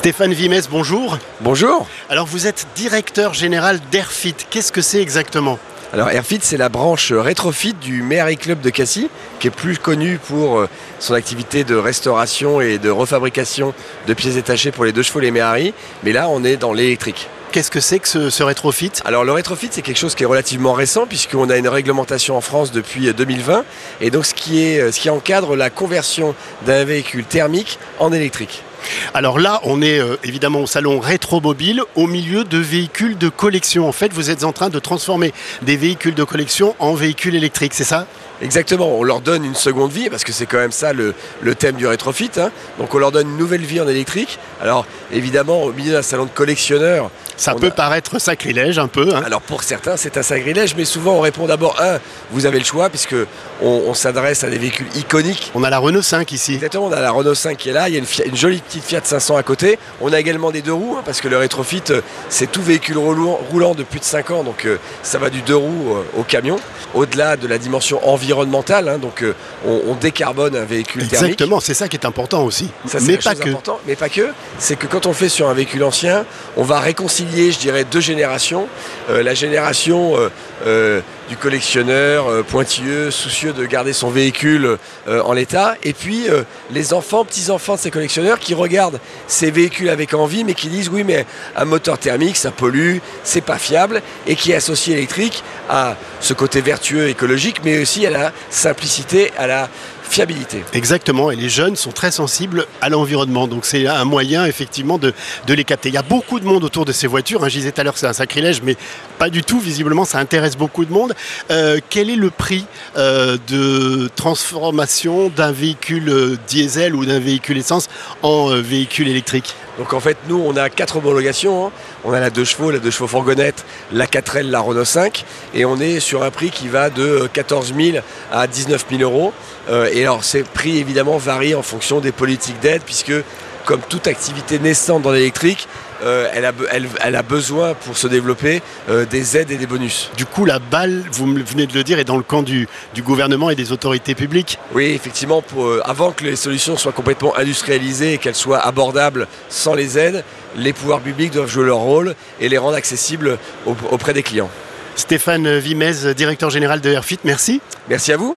Stéphane Vimès, bonjour. Bonjour. Alors vous êtes directeur général d'Airfit. Qu'est-ce que c'est exactement? Alors Airfit, c'est la branche rétrofit du Méhari Club de Cassis, qui est plus connu pour euh, son activité de restauration et de refabrication de pièces détachées pour les deux chevaux les Méhari. Mais là, on est dans l'électrique. Qu'est-ce que c'est que ce, ce rétrofit? Alors le rétrofit, c'est quelque chose qui est relativement récent puisqu'on a une réglementation en France depuis 2020 et donc ce qui, est, euh, ce qui encadre la conversion d'un véhicule thermique en électrique. Alors là, on est euh, évidemment au salon Rétromobile, au milieu de véhicules de collection. En fait, vous êtes en train de transformer des véhicules de collection en véhicules électriques, c'est ça? Exactement, on leur donne une seconde vie, parce que c'est quand même ça le, thème du rétrofit. hein. Donc on leur donne une nouvelle vie en électrique. Alors évidemment, au milieu d'un salon de collectionneurs, Ça peut a- paraître sacrilège un peu. hein. alors pour certains c'est un sacrilège, mais souvent on répond d'abord, un, vous avez le choix, puisque on, on s'adresse à des véhicules iconiques. On a la Renault 5 ici. Exactement, on a la Renault 5 qui est là, il y a une, Fiat- une jolie petite Fiat 500 à côté. On a également des deux roues, hein, parce que le rétrofit, euh, c'est tout véhicule roulant, roulant de plus de 5 ans, donc euh, ça va du deux roues euh, au camion. Au-delà de la dimension environnementale, hein, donc euh, on, on décarbone un véhicule thermique. Exactement, c'est ça qui est important aussi. Ça, c'est Mais pas que. mais pas que. C'est que quand on le fait sur un véhicule ancien, on va réconcilier, je dirais, deux générations. Euh, la génération euh, euh, du collectionneur pointilleux, soucieux de garder son véhicule en l'état, et puis les enfants, petits-enfants de ces collectionneurs qui regardent ces véhicules avec envie, mais qui disent oui, mais un moteur thermique, ça pollue, c'est pas fiable, et qui associe l'électrique à ce côté vertueux écologique, mais aussi à la simplicité, à la fiabilité. Exactement, et les jeunes sont très sensibles à l'environnement, donc c'est un moyen effectivement de, les capter. Il y a beaucoup de monde autour de ces voitures, hein. je disais tout à l'heure c'est un sacrilège, mais pas du tout, visiblement ça intéresse beaucoup de monde. Euh, quel est le prix euh, de transformation d'un véhicule euh, diesel ou d'un véhicule essence en véhicule électrique? Donc en fait, nous, on a quatre homologations. hein. On a la 2 chevaux, la 2 chevaux fourgonnette, la 4L, la Renault 5. Et on est sur un prix qui va de euh, 14 000 à 19 000 euros. Euh, et alors, ces prix, évidemment, varient en fonction des politiques d'aide, puisque, comme toute activité naissante dans l'électrique, euh, elle, a, be- elle- elle a besoin, pour se développer, euh, des aides et des bonus. Du coup, la balle, vous me venez de le dire, est dans le camp du, du gouvernement et des autorités publiques. Oui, effectivement, pour, euh, avant que les solutions soient complètement industrialisées et qu'elles soient abordables sans les aides, les pouvoirs publics doivent jouer leur rôle et les rendre accessibles au- auprès des clients. Stéphane Vimez, directeur général de Airfit, merci. Merci à vous.